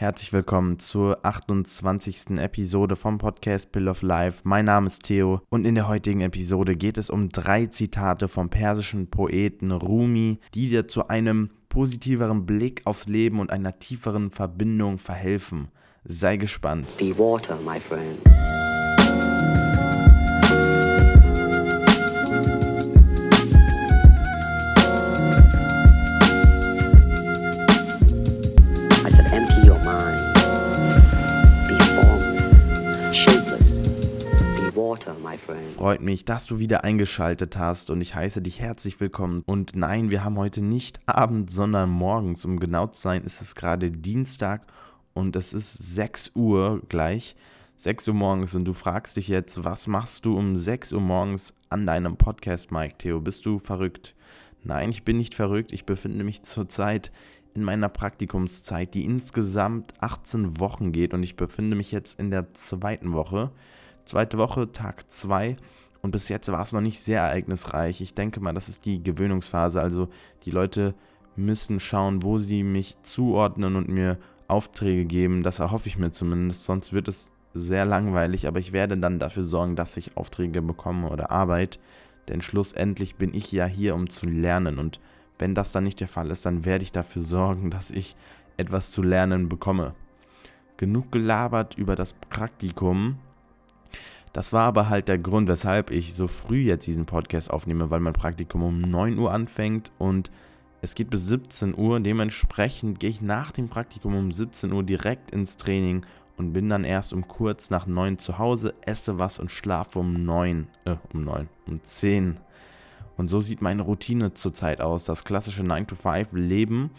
Herzlich willkommen zur 28. Episode vom Podcast Pill of Life. Mein Name ist Theo und in der heutigen Episode geht es um drei Zitate vom persischen Poeten Rumi, die dir zu einem positiveren Blick aufs Leben und einer tieferen Verbindung verhelfen. Sei gespannt. Be water, my friend. Water, my friend. Freut mich, dass du wieder eingeschaltet hast und ich heiße dich herzlich willkommen. Und nein, wir haben heute nicht Abend, sondern morgens. Um genau zu sein, ist es gerade Dienstag und es ist 6 Uhr gleich. 6 Uhr morgens und du fragst dich jetzt, was machst du um 6 Uhr morgens an deinem Podcast, Mike Theo? Bist du verrückt? Nein, ich bin nicht verrückt. Ich befinde mich zurzeit in meiner Praktikumszeit, die insgesamt 18 Wochen geht und ich befinde mich jetzt in der zweiten Woche. Zweite Woche, Tag 2 und bis jetzt war es noch nicht sehr ereignisreich. Ich denke mal, das ist die Gewöhnungsphase. Also die Leute müssen schauen, wo sie mich zuordnen und mir Aufträge geben. Das erhoffe ich mir zumindest. Sonst wird es sehr langweilig, aber ich werde dann dafür sorgen, dass ich Aufträge bekomme oder Arbeit. Denn schlussendlich bin ich ja hier, um zu lernen. Und wenn das dann nicht der Fall ist, dann werde ich dafür sorgen, dass ich etwas zu lernen bekomme. Genug gelabert über das Praktikum. Das war aber halt der Grund, weshalb ich so früh jetzt diesen Podcast aufnehme, weil mein Praktikum um 9 Uhr anfängt und es geht bis 17 Uhr. Dementsprechend gehe ich nach dem Praktikum um 17 Uhr direkt ins Training und bin dann erst um kurz nach 9 zu Hause, esse was und schlafe um 9, äh, um 9, um 10. Und so sieht meine Routine zurzeit aus. Das klassische 9-to-5-Leben.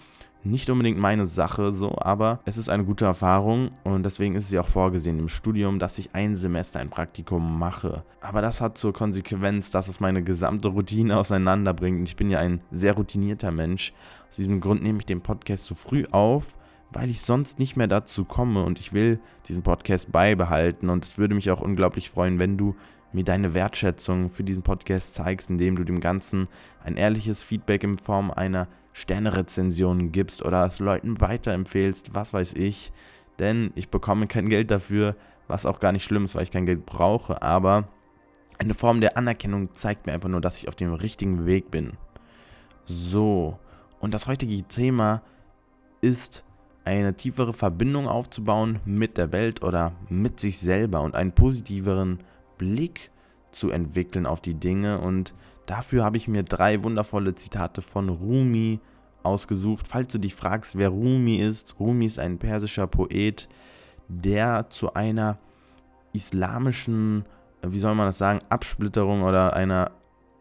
Nicht unbedingt meine Sache so, aber es ist eine gute Erfahrung und deswegen ist es ja auch vorgesehen im Studium, dass ich ein Semester ein Praktikum mache. Aber das hat zur Konsequenz, dass es meine gesamte Routine auseinanderbringt. Und ich bin ja ein sehr routinierter Mensch. Aus diesem Grund nehme ich den Podcast so früh auf, weil ich sonst nicht mehr dazu komme und ich will diesen Podcast beibehalten. Und es würde mich auch unglaublich freuen, wenn du mir deine Wertschätzung für diesen Podcast zeigst, indem du dem Ganzen ein ehrliches Feedback in Form einer Sternerezension gibst oder es Leuten weiterempfehlst, was weiß ich. Denn ich bekomme kein Geld dafür, was auch gar nicht schlimm ist, weil ich kein Geld brauche. Aber eine Form der Anerkennung zeigt mir einfach nur, dass ich auf dem richtigen Weg bin. So, und das heutige Thema ist eine tiefere Verbindung aufzubauen mit der Welt oder mit sich selber und einen positiveren Blick zu entwickeln auf die Dinge. Und dafür habe ich mir drei wundervolle Zitate von Rumi ausgesucht. Falls du dich fragst, wer Rumi ist, Rumi ist ein persischer Poet, der zu einer islamischen, wie soll man das sagen, Absplitterung oder einer,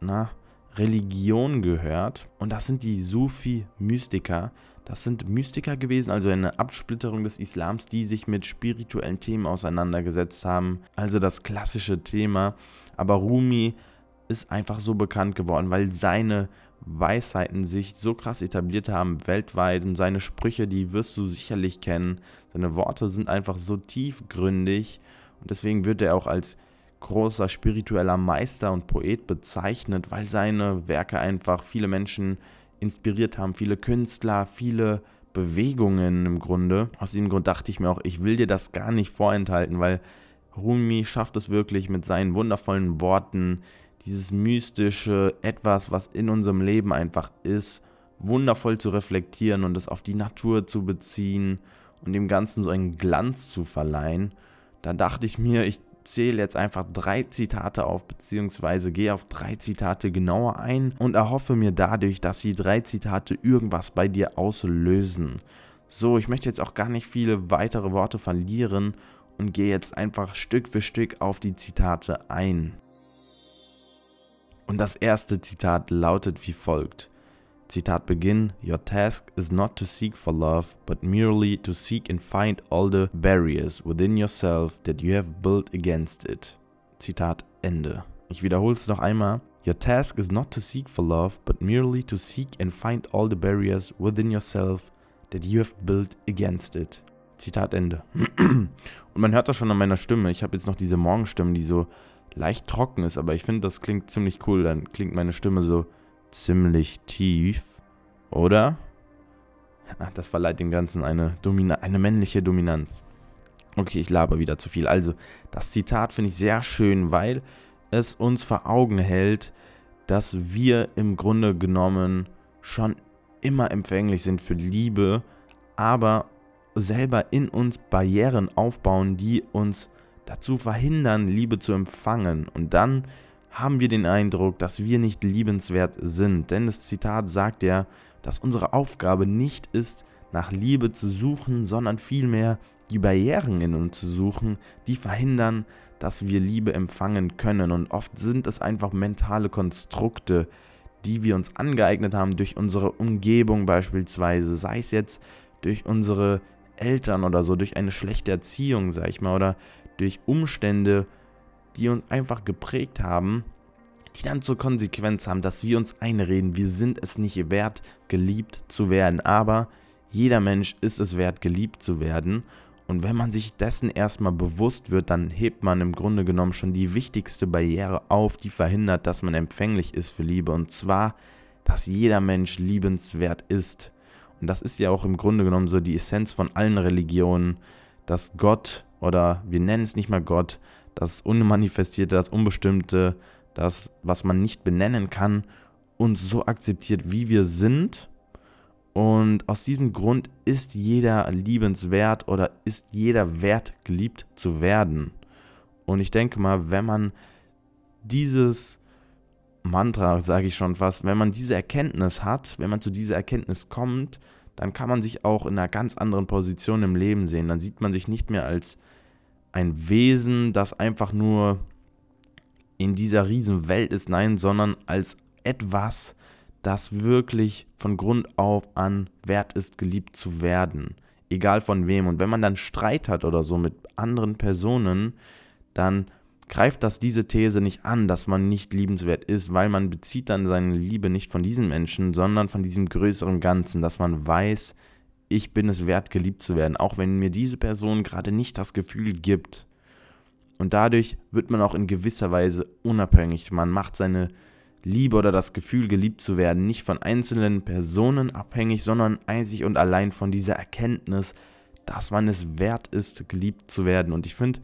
na, Religion gehört. Und das sind die Sufi-Mystiker. Das sind Mystiker gewesen, also eine Absplitterung des Islams, die sich mit spirituellen Themen auseinandergesetzt haben. Also das klassische Thema. Aber Rumi ist einfach so bekannt geworden, weil seine Weisheiten sich so krass etabliert haben weltweit und seine Sprüche, die wirst du sicherlich kennen. Seine Worte sind einfach so tiefgründig und deswegen wird er auch als großer spiritueller Meister und Poet bezeichnet, weil seine Werke einfach viele Menschen inspiriert haben, viele Künstler, viele Bewegungen im Grunde. Aus diesem Grund dachte ich mir auch, ich will dir das gar nicht vorenthalten, weil Rumi schafft es wirklich mit seinen wundervollen Worten, dieses mystische etwas, was in unserem Leben einfach ist, wundervoll zu reflektieren und es auf die Natur zu beziehen und dem Ganzen so einen Glanz zu verleihen. Da dachte ich mir, ich zähle jetzt einfach drei Zitate auf, beziehungsweise gehe auf drei Zitate genauer ein und erhoffe mir dadurch, dass die drei Zitate irgendwas bei dir auslösen. So, ich möchte jetzt auch gar nicht viele weitere Worte verlieren und gehe jetzt einfach Stück für Stück auf die Zitate ein. Und das erste Zitat lautet wie folgt. Zitat Beginn: Your task is not to seek for love, but merely to seek and find all the barriers within yourself that you have built against it. Zitat Ende. Ich wiederhole es noch einmal. Your task is not to seek for love, but merely to seek and find all the barriers within yourself that you have built against it. Zitat Ende. Und man hört das schon an meiner Stimme. Ich habe jetzt noch diese Morgenstimme, die so leicht trocken ist, aber ich finde, das klingt ziemlich cool. Dann klingt meine Stimme so ziemlich tief, oder? das verleiht dem Ganzen eine, Domina eine männliche Dominanz. Okay, ich laber wieder zu viel. Also, das Zitat finde ich sehr schön, weil es uns vor Augen hält, dass wir im Grunde genommen schon immer empfänglich sind für Liebe, aber selber in uns Barrieren aufbauen, die uns dazu verhindern, Liebe zu empfangen. Und dann haben wir den Eindruck, dass wir nicht liebenswert sind. Denn das Zitat sagt ja, dass unsere Aufgabe nicht ist, nach Liebe zu suchen, sondern vielmehr die Barrieren in uns zu suchen, die verhindern, dass wir Liebe empfangen können. Und oft sind es einfach mentale Konstrukte, die wir uns angeeignet haben durch unsere Umgebung beispielsweise, sei es jetzt durch unsere Eltern oder so, durch eine schlechte Erziehung, sag ich mal, oder durch Umstände, die uns einfach geprägt haben, die dann zur Konsequenz haben, dass wir uns einreden, wir sind es nicht wert, geliebt zu werden. Aber jeder Mensch ist es wert, geliebt zu werden. Und wenn man sich dessen erstmal bewusst wird, dann hebt man im Grunde genommen schon die wichtigste Barriere auf, die verhindert, dass man empfänglich ist für Liebe. Und zwar, dass jeder Mensch liebenswert ist. Und das ist ja auch im Grunde genommen so die Essenz von allen Religionen, dass Gott oder wir nennen es nicht mal Gott, das Unmanifestierte, das Unbestimmte, das, was man nicht benennen kann, uns so akzeptiert, wie wir sind. Und aus diesem Grund ist jeder liebenswert oder ist jeder wert, geliebt zu werden. Und ich denke mal, wenn man dieses Mantra, sage ich schon fast, wenn man diese Erkenntnis hat, wenn man zu dieser Erkenntnis kommt, dann kann man sich auch in einer ganz anderen Position im Leben sehen. Dann sieht man sich nicht mehr als ein Wesen, das einfach nur in dieser riesen Welt ist, nein, sondern als etwas, das wirklich von Grund auf an wert ist, geliebt zu werden. Egal von wem. Und wenn man dann Streit hat oder so mit anderen Personen, dann greift das diese These nicht an, dass man nicht liebenswert ist, weil man bezieht dann seine Liebe nicht von diesen Menschen, sondern von diesem größeren Ganzen, dass man weiß, ich bin es wert, geliebt zu werden, auch wenn mir diese Person gerade nicht das Gefühl gibt. Und dadurch wird man auch in gewisser Weise unabhängig. Man macht seine Liebe oder das Gefühl, geliebt zu werden, nicht von einzelnen Personen abhängig, sondern einzig und allein von dieser Erkenntnis, dass man es wert ist, geliebt zu werden. Und ich finde,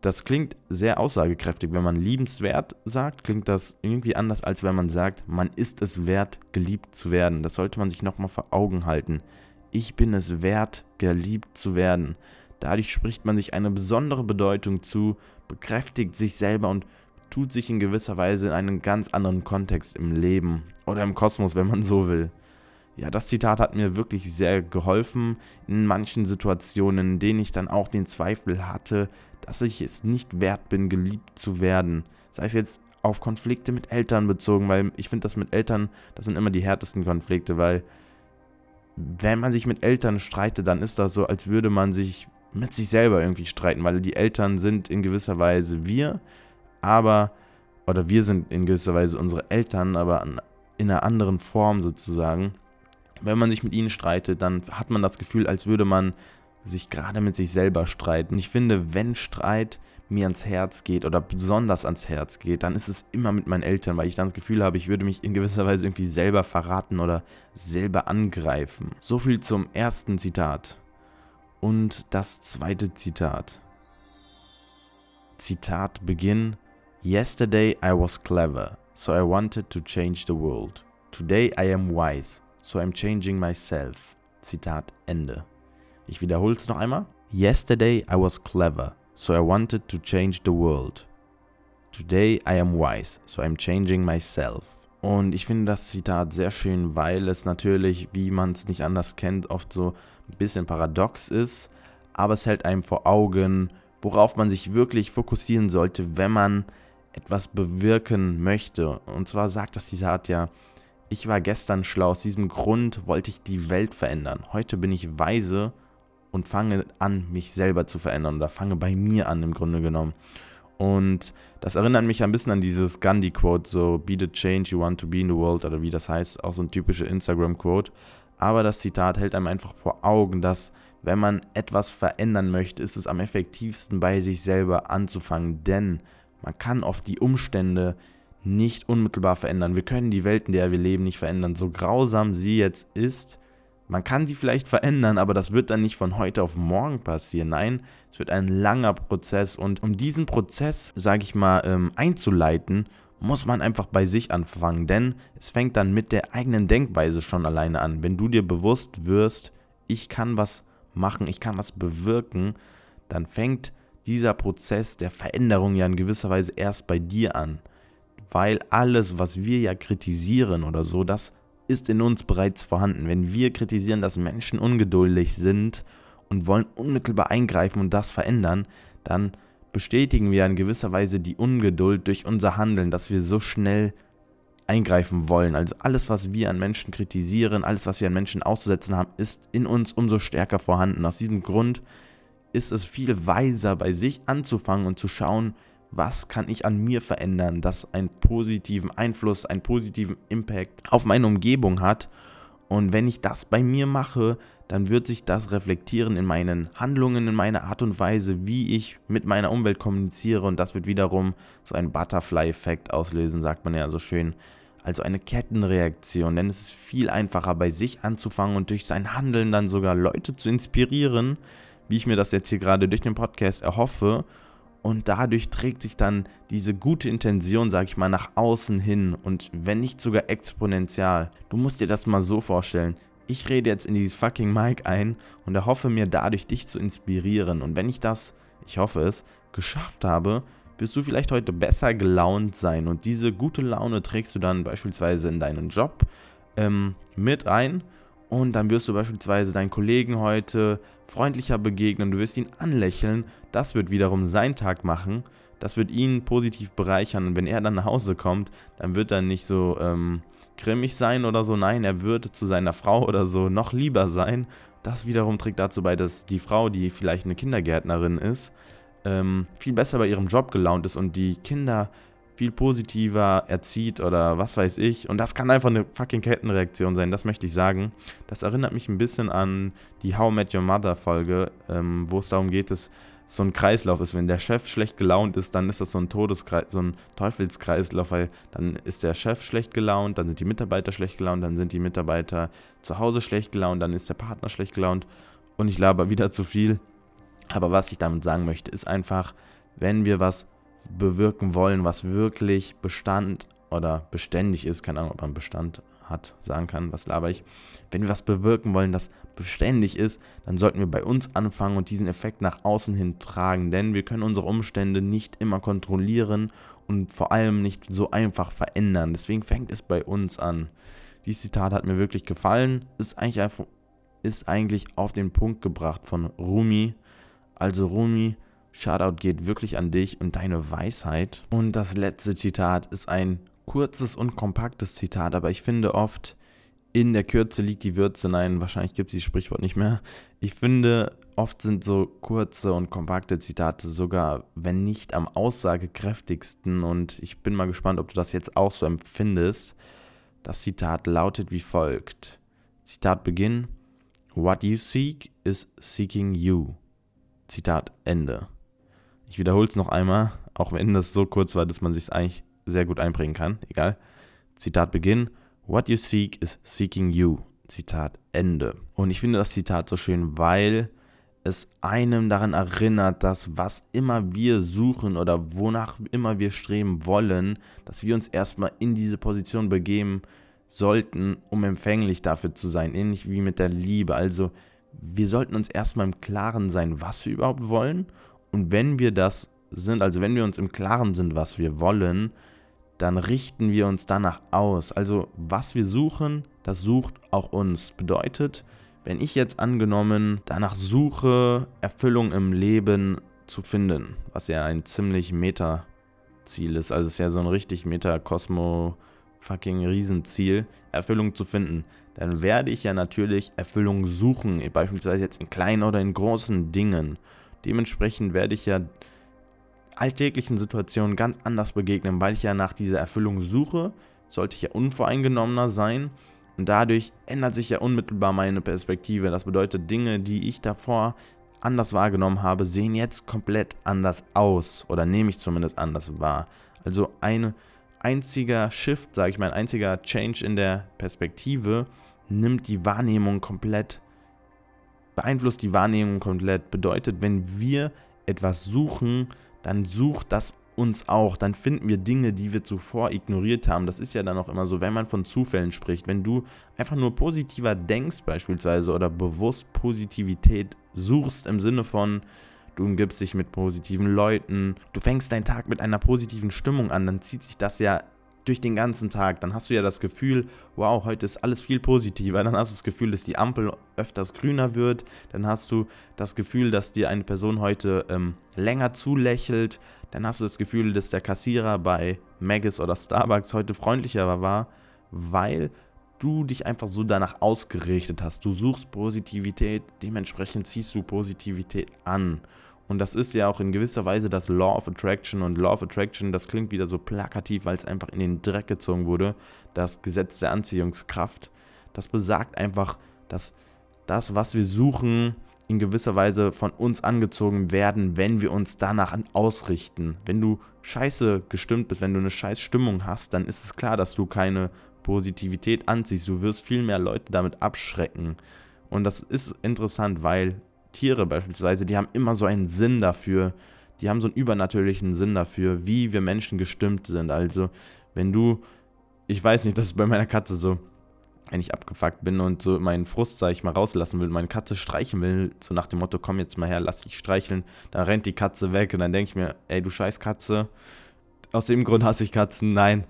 das klingt sehr aussagekräftig. Wenn man liebenswert sagt, klingt das irgendwie anders, als wenn man sagt, man ist es wert, geliebt zu werden. Das sollte man sich nochmal vor Augen halten. Ich bin es wert, geliebt zu werden. Dadurch spricht man sich eine besondere Bedeutung zu, bekräftigt sich selber und tut sich in gewisser Weise in einen ganz anderen Kontext im Leben oder im Kosmos, wenn man so will. Ja, das Zitat hat mir wirklich sehr geholfen in manchen Situationen, in denen ich dann auch den Zweifel hatte, dass ich es nicht wert bin, geliebt zu werden. Sei es jetzt auf Konflikte mit Eltern bezogen, weil ich finde das mit Eltern, das sind immer die härtesten Konflikte, weil wenn man sich mit Eltern streitet, dann ist das so, als würde man sich mit sich selber irgendwie streiten, weil die Eltern sind in gewisser Weise wir, aber, oder wir sind in gewisser Weise unsere Eltern, aber in einer anderen Form sozusagen. Wenn man sich mit ihnen streitet, dann hat man das Gefühl, als würde man sich gerade mit sich selber streiten. Ich finde, wenn Streit mir ans Herz geht oder besonders ans Herz geht, dann ist es immer mit meinen Eltern, weil ich dann das Gefühl habe, ich würde mich in gewisser Weise irgendwie selber verraten oder selber angreifen. So viel zum ersten Zitat. Und das zweite Zitat. Zitat Beginn. Yesterday I was clever, so I wanted to change the world. Today I am wise, so I'm changing myself. Zitat Ende. Ich wiederhole es noch einmal. Yesterday I was clever, so I wanted to change the world. Today I am wise, so I'm changing myself. Und ich finde das Zitat sehr schön, weil es natürlich, wie man es nicht anders kennt, oft so ein bisschen paradox ist, aber es hält einem vor Augen, worauf man sich wirklich fokussieren sollte, wenn man etwas bewirken möchte. Und zwar sagt das Zitat ja, ich war gestern schlau, aus diesem Grund wollte ich die Welt verändern. Heute bin ich weise und fange an, mich selber zu verändern oder fange bei mir an im Grunde genommen. Und das erinnert mich ein bisschen an dieses Gandhi-Quote, so Be the change you want to be in the world oder wie das heißt, auch so ein typischer Instagram-Quote. Aber das Zitat hält einem einfach vor Augen, dass wenn man etwas verändern möchte, ist es am effektivsten bei sich selber anzufangen, denn man kann oft die Umstände nicht unmittelbar verändern. Wir können die Welt, in der wir leben, nicht verändern. So grausam sie jetzt ist, Man kann sie vielleicht verändern, aber das wird dann nicht von heute auf morgen passieren. Nein, es wird ein langer Prozess und um diesen Prozess, sage ich mal, ähm, einzuleiten, muss man einfach bei sich anfangen, denn es fängt dann mit der eigenen Denkweise schon alleine an. Wenn du dir bewusst wirst, ich kann was machen, ich kann was bewirken, dann fängt dieser Prozess der Veränderung ja in gewisser Weise erst bei dir an. Weil alles, was wir ja kritisieren oder so, das ist in uns bereits vorhanden. Wenn wir kritisieren, dass Menschen ungeduldig sind und wollen unmittelbar eingreifen und das verändern, dann bestätigen wir in gewisser Weise die Ungeduld durch unser Handeln, dass wir so schnell eingreifen wollen. Also alles, was wir an Menschen kritisieren, alles, was wir an Menschen auszusetzen haben, ist in uns umso stärker vorhanden. Aus diesem Grund ist es viel weiser, bei sich anzufangen und zu schauen, was kann ich an mir verändern, das einen positiven Einfluss, einen positiven Impact auf meine Umgebung hat. Und wenn ich das bei mir mache, dann wird sich das reflektieren in meinen Handlungen, in meiner Art und Weise, wie ich mit meiner Umwelt kommuniziere. Und das wird wiederum so einen Butterfly-Effekt auslösen, sagt man ja so schön. Also eine Kettenreaktion, denn es ist viel einfacher bei sich anzufangen und durch sein Handeln dann sogar Leute zu inspirieren, wie ich mir das jetzt hier gerade durch den Podcast erhoffe und dadurch trägt sich dann diese gute Intention, sag ich mal, nach außen hin und wenn nicht sogar exponentiell. Du musst dir das mal so vorstellen. Ich rede jetzt in dieses fucking Mic ein und erhoffe mir dadurch, dich zu inspirieren. Und wenn ich das, ich hoffe es, geschafft habe, wirst du vielleicht heute besser gelaunt sein. Und diese gute Laune trägst du dann beispielsweise in deinen Job ähm, mit ein und dann wirst du beispielsweise deinen Kollegen heute freundlicher begegnen, du wirst ihn anlächeln. Das wird wiederum seinen Tag machen. Das wird ihn positiv bereichern. Und wenn er dann nach Hause kommt, dann wird er nicht so ähm, grimmig sein oder so. Nein, er wird zu seiner Frau oder so noch lieber sein. Das wiederum trägt dazu bei, dass die Frau, die vielleicht eine Kindergärtnerin ist, ähm, viel besser bei ihrem Job gelaunt ist und die Kinder viel positiver erzieht oder was weiß ich. Und das kann einfach eine fucking Kettenreaktion sein, das möchte ich sagen. Das erinnert mich ein bisschen an die How Met Your Mother Folge, ähm, wo es darum geht, dass so ein Kreislauf ist. Wenn der Chef schlecht gelaunt ist, dann ist das so ein Todeskreis, so ein Teufelskreislauf, weil dann ist der Chef schlecht gelaunt, dann sind die Mitarbeiter schlecht gelaunt, dann sind die Mitarbeiter zu Hause schlecht gelaunt, dann ist der Partner schlecht gelaunt und ich laber wieder zu viel. Aber was ich damit sagen möchte, ist einfach, wenn wir was bewirken wollen, was wirklich Bestand oder beständig ist, keine Ahnung, ob man Bestand hat, sagen kann, was laber ich. Wenn wir was bewirken wollen, das beständig ist, dann sollten wir bei uns anfangen und diesen Effekt nach außen hin tragen, denn wir können unsere Umstände nicht immer kontrollieren und vor allem nicht so einfach verändern. Deswegen fängt es bei uns an. Dieses Zitat hat mir wirklich gefallen, ist eigentlich, ist eigentlich auf den Punkt gebracht von Rumi. Also Rumi Shoutout geht wirklich an dich und deine Weisheit. Und das letzte Zitat ist ein kurzes und kompaktes Zitat, aber ich finde oft, in der Kürze liegt die Würze. Nein, wahrscheinlich gibt es dieses Sprichwort nicht mehr. Ich finde, oft sind so kurze und kompakte Zitate sogar, wenn nicht am aussagekräftigsten. Und ich bin mal gespannt, ob du das jetzt auch so empfindest. Das Zitat lautet wie folgt. Zitat Beginn. What you seek is seeking you. Zitat Ende. Ich wiederhole es noch einmal, auch wenn das so kurz war, dass man sich eigentlich sehr gut einbringen kann. Egal. Zitat Beginn. What you seek is seeking you. Zitat Ende. Und ich finde das Zitat so schön, weil es einem daran erinnert, dass was immer wir suchen oder wonach immer wir streben wollen, dass wir uns erstmal in diese Position begeben sollten, um empfänglich dafür zu sein. Ähnlich wie mit der Liebe. Also wir sollten uns erstmal im Klaren sein, was wir überhaupt wollen und wenn wir das sind, also wenn wir uns im Klaren sind, was wir wollen, dann richten wir uns danach aus. Also was wir suchen, das sucht auch uns. Bedeutet, wenn ich jetzt angenommen danach suche, Erfüllung im Leben zu finden, was ja ein ziemlich Meta-Ziel ist, also es ist ja so ein richtig Meta-Kosmo fucking Riesenziel, Erfüllung zu finden, dann werde ich ja natürlich Erfüllung suchen, beispielsweise jetzt in kleinen oder in großen Dingen. Dementsprechend werde ich ja alltäglichen Situationen ganz anders begegnen, weil ich ja nach dieser Erfüllung suche, sollte ich ja unvoreingenommener sein und dadurch ändert sich ja unmittelbar meine Perspektive. Das bedeutet, Dinge, die ich davor anders wahrgenommen habe, sehen jetzt komplett anders aus oder nehme ich zumindest anders wahr. Also ein einziger Shift, sage ich mal, ein einziger Change in der Perspektive nimmt die Wahrnehmung komplett, beeinflusst die Wahrnehmung komplett. Bedeutet, wenn wir etwas suchen, dann sucht das uns auch. Dann finden wir Dinge, die wir zuvor ignoriert haben. Das ist ja dann auch immer so, wenn man von Zufällen spricht. Wenn du einfach nur positiver denkst beispielsweise oder bewusst Positivität suchst im Sinne von, du umgibst dich mit positiven Leuten, du fängst deinen Tag mit einer positiven Stimmung an, dann zieht sich das ja durch den ganzen Tag. Dann hast du ja das Gefühl, wow, heute ist alles viel positiver. Dann hast du das Gefühl, dass die Ampel öfters grüner wird. Dann hast du das Gefühl, dass dir eine Person heute ähm, länger zulächelt. Dann hast du das Gefühl, dass der Kassierer bei Maggis oder Starbucks heute freundlicher war, weil du dich einfach so danach ausgerichtet hast. Du suchst Positivität, dementsprechend ziehst du Positivität an. Und das ist ja auch in gewisser Weise das Law of Attraction. Und Law of Attraction, das klingt wieder so plakativ, weil es einfach in den Dreck gezogen wurde. Das Gesetz der Anziehungskraft. Das besagt einfach, dass das, was wir suchen, in gewisser Weise von uns angezogen werden, wenn wir uns danach ausrichten. Wenn du scheiße gestimmt bist, wenn du eine scheiß Stimmung hast, dann ist es klar, dass du keine Positivität anziehst. Du wirst viel mehr Leute damit abschrecken. Und das ist interessant, weil Tiere beispielsweise, die haben immer so einen Sinn dafür, die haben so einen übernatürlichen Sinn dafür, wie wir Menschen gestimmt sind. Also, wenn du, ich weiß nicht, das ist bei meiner Katze so, wenn ich abgefuckt bin und so meinen Frust, sag ich mal, rauslassen will, meine Katze streichen will, so nach dem Motto, komm jetzt mal her, lass dich streicheln, dann rennt die Katze weg und dann denke ich mir, ey, du scheiß Katze, aus dem Grund hasse ich Katzen, nein,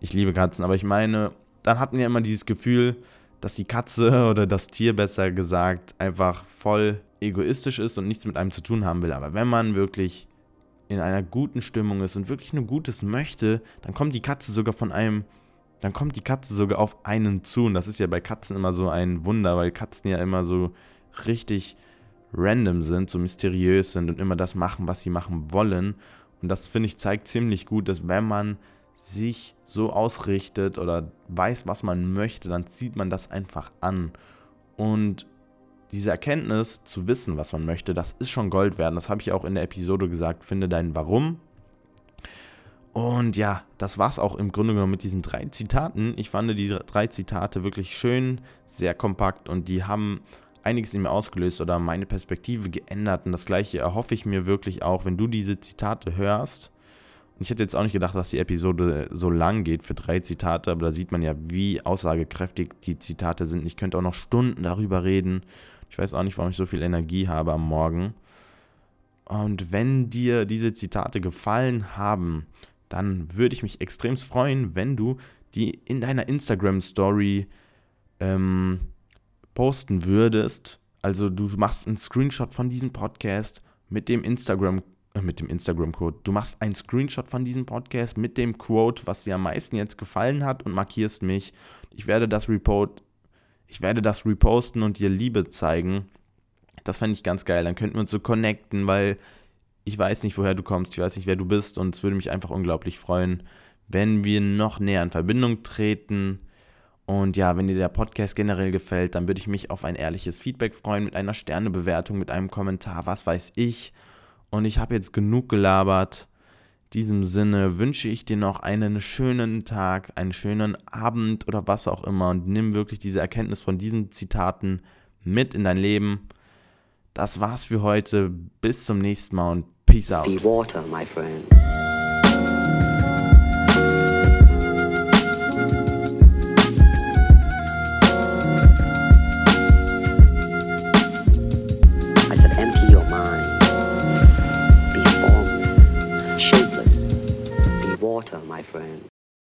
ich liebe Katzen, aber ich meine, dann hatten wir immer dieses Gefühl, dass die Katze oder das Tier besser gesagt einfach voll egoistisch ist und nichts mit einem zu tun haben will. Aber wenn man wirklich in einer guten Stimmung ist und wirklich nur Gutes möchte, dann kommt die Katze sogar von einem, dann kommt die Katze sogar auf einen zu. Und das ist ja bei Katzen immer so ein Wunder, weil Katzen ja immer so richtig random sind, so mysteriös sind und immer das machen, was sie machen wollen. Und das finde ich zeigt ziemlich gut, dass wenn man sich so ausrichtet oder weiß, was man möchte, dann zieht man das einfach an. Und diese Erkenntnis zu wissen, was man möchte, das ist schon Gold wert. Das habe ich auch in der Episode gesagt. Finde dein Warum. Und ja, das war es auch im Grunde genommen mit diesen drei Zitaten. Ich fand die drei Zitate wirklich schön, sehr kompakt und die haben einiges in mir ausgelöst oder meine Perspektive geändert. Und das gleiche erhoffe ich mir wirklich auch, wenn du diese Zitate hörst. Und ich hätte jetzt auch nicht gedacht, dass die Episode so lang geht für drei Zitate, aber da sieht man ja, wie aussagekräftig die Zitate sind. Ich könnte auch noch Stunden darüber reden. Ich weiß auch nicht, warum ich so viel Energie habe am Morgen. Und wenn dir diese Zitate gefallen haben, dann würde ich mich extrem freuen, wenn du die in deiner Instagram-Story ähm, posten würdest. Also du machst einen Screenshot von diesem Podcast mit dem Instagram äh, mit dem Instagram-Code. Du machst einen Screenshot von diesem Podcast mit dem Quote, was dir am meisten jetzt gefallen hat und markierst mich. Ich werde das Report ich werde das reposten und dir Liebe zeigen. Das fände ich ganz geil. Dann könnten wir uns so connecten, weil ich weiß nicht, woher du kommst, ich weiß nicht, wer du bist und es würde mich einfach unglaublich freuen, wenn wir noch näher in Verbindung treten. Und ja, wenn dir der Podcast generell gefällt, dann würde ich mich auf ein ehrliches Feedback freuen mit einer Sternebewertung, mit einem Kommentar, was weiß ich. Und ich habe jetzt genug gelabert diesem Sinne wünsche ich dir noch einen schönen Tag, einen schönen Abend oder was auch immer und nimm wirklich diese Erkenntnis von diesen Zitaten mit in dein Leben. Das war's für heute. Bis zum nächsten Mal und Peace out. Be water, my friend. My friend.